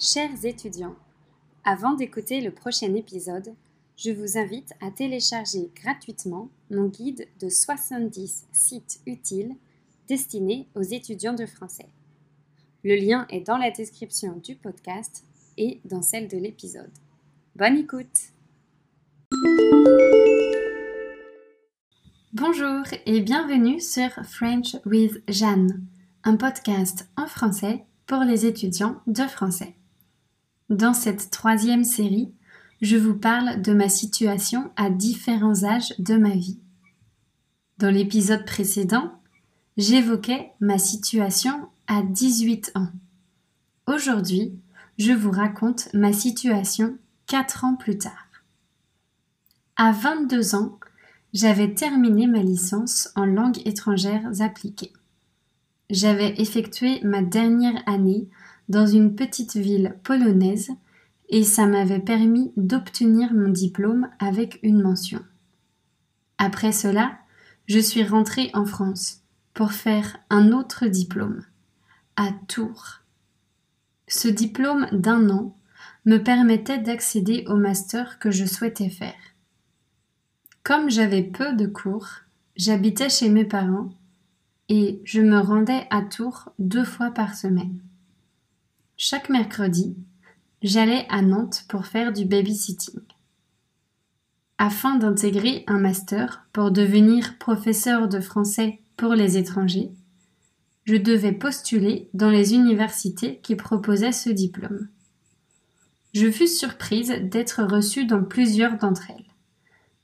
Chers étudiants, avant d'écouter le prochain épisode, je vous invite à télécharger gratuitement mon guide de 70 sites utiles destinés aux étudiants de français. Le lien est dans la description du podcast et dans celle de l'épisode. Bonne écoute Bonjour et bienvenue sur French with Jeanne, un podcast en français pour les étudiants de français. Dans cette troisième série, je vous parle de ma situation à différents âges de ma vie. Dans l'épisode précédent, j'évoquais ma situation à 18 ans. Aujourd'hui, je vous raconte ma situation 4 ans plus tard. À 22 ans, j'avais terminé ma licence en langues étrangères appliquées. J'avais effectué ma dernière année dans une petite ville polonaise et ça m'avait permis d'obtenir mon diplôme avec une mention. Après cela, je suis rentrée en France pour faire un autre diplôme, à Tours. Ce diplôme d'un an me permettait d'accéder au master que je souhaitais faire. Comme j'avais peu de cours, j'habitais chez mes parents et je me rendais à Tours deux fois par semaine. Chaque mercredi, j'allais à Nantes pour faire du babysitting. Afin d'intégrer un master pour devenir professeur de français pour les étrangers, je devais postuler dans les universités qui proposaient ce diplôme. Je fus surprise d'être reçue dans plusieurs d'entre elles.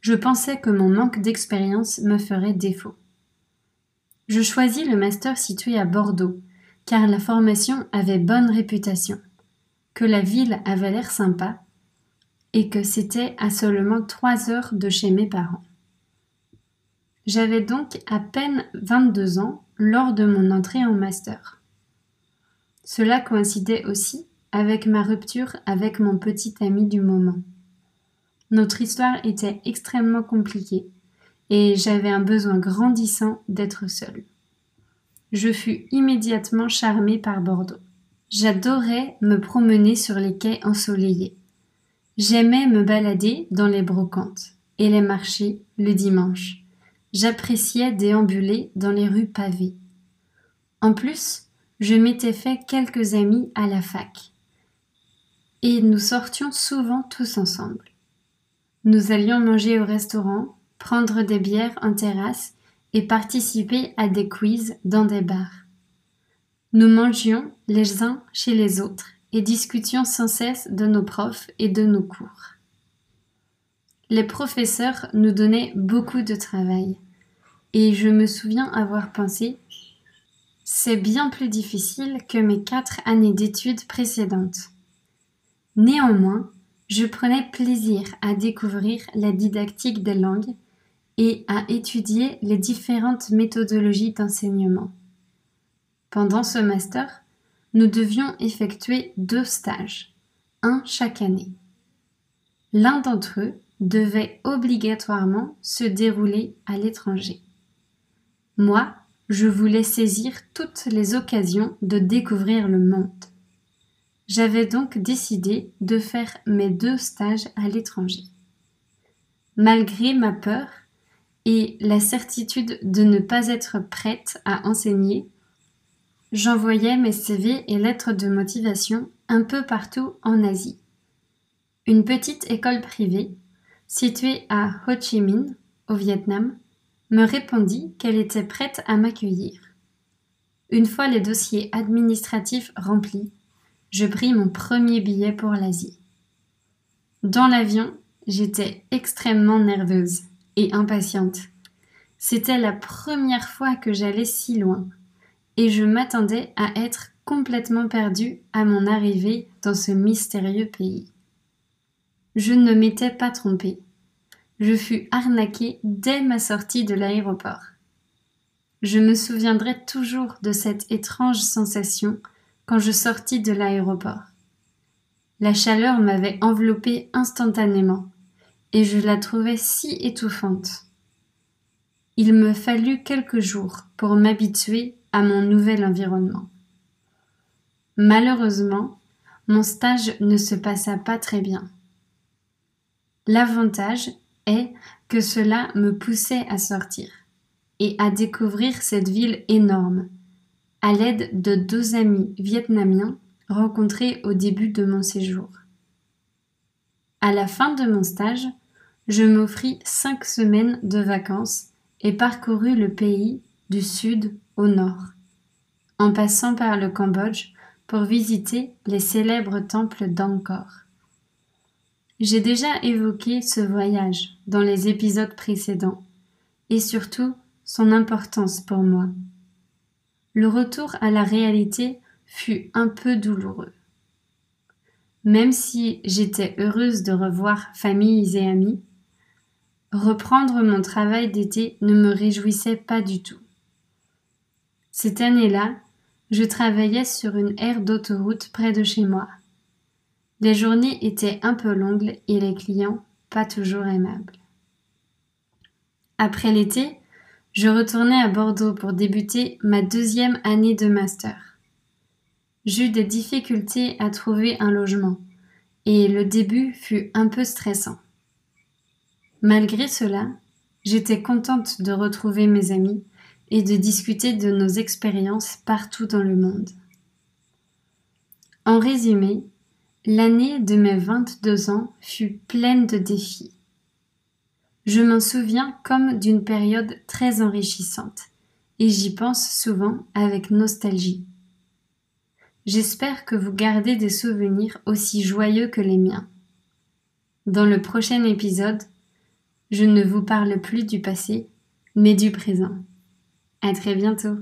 Je pensais que mon manque d'expérience me ferait défaut. Je choisis le master situé à Bordeaux, car la formation avait bonne réputation, que la ville avait l'air sympa et que c'était à seulement trois heures de chez mes parents. J'avais donc à peine 22 ans lors de mon entrée en master. Cela coïncidait aussi avec ma rupture avec mon petit ami du moment. Notre histoire était extrêmement compliquée et j'avais un besoin grandissant d'être seule je fus immédiatement charmée par Bordeaux. J'adorais me promener sur les quais ensoleillés. J'aimais me balader dans les brocantes et les marchés le dimanche. J'appréciais déambuler dans les rues pavées. En plus, je m'étais fait quelques amis à la fac. Et nous sortions souvent tous ensemble. Nous allions manger au restaurant, prendre des bières en terrasse et participer à des quiz dans des bars. Nous mangions les uns chez les autres et discutions sans cesse de nos profs et de nos cours. Les professeurs nous donnaient beaucoup de travail et je me souviens avoir pensé c'est bien plus difficile que mes quatre années d'études précédentes. Néanmoins, je prenais plaisir à découvrir la didactique des langues et à étudier les différentes méthodologies d'enseignement. Pendant ce master, nous devions effectuer deux stages, un chaque année. L'un d'entre eux devait obligatoirement se dérouler à l'étranger. Moi, je voulais saisir toutes les occasions de découvrir le monde. J'avais donc décidé de faire mes deux stages à l'étranger. Malgré ma peur, et la certitude de ne pas être prête à enseigner, j'envoyais mes CV et lettres de motivation un peu partout en Asie. Une petite école privée, située à Ho Chi Minh, au Vietnam, me répondit qu'elle était prête à m'accueillir. Une fois les dossiers administratifs remplis, je pris mon premier billet pour l'Asie. Dans l'avion, j'étais extrêmement nerveuse et impatiente. C'était la première fois que j'allais si loin, et je m'attendais à être complètement perdue à mon arrivée dans ce mystérieux pays. Je ne m'étais pas trompée. Je fus arnaquée dès ma sortie de l'aéroport. Je me souviendrai toujours de cette étrange sensation quand je sortis de l'aéroport. La chaleur m'avait enveloppée instantanément et je la trouvais si étouffante. Il me fallut quelques jours pour m'habituer à mon nouvel environnement. Malheureusement, mon stage ne se passa pas très bien. L'avantage est que cela me poussait à sortir et à découvrir cette ville énorme, à l'aide de deux amis vietnamiens rencontrés au début de mon séjour. À la fin de mon stage, je m'offris cinq semaines de vacances et parcourus le pays du sud au nord, en passant par le Cambodge pour visiter les célèbres temples d'Angkor. J'ai déjà évoqué ce voyage dans les épisodes précédents et surtout son importance pour moi. Le retour à la réalité fut un peu douloureux. Même si j'étais heureuse de revoir familles et amis, reprendre mon travail d'été ne me réjouissait pas du tout. Cette année-là, je travaillais sur une aire d'autoroute près de chez moi. Les journées étaient un peu longues et les clients pas toujours aimables. Après l'été, je retournais à Bordeaux pour débuter ma deuxième année de master. J'eus des difficultés à trouver un logement et le début fut un peu stressant. Malgré cela, j'étais contente de retrouver mes amis et de discuter de nos expériences partout dans le monde. En résumé, l'année de mes 22 ans fut pleine de défis. Je m'en souviens comme d'une période très enrichissante et j'y pense souvent avec nostalgie. J'espère que vous gardez des souvenirs aussi joyeux que les miens. Dans le prochain épisode, je ne vous parle plus du passé, mais du présent. À très bientôt.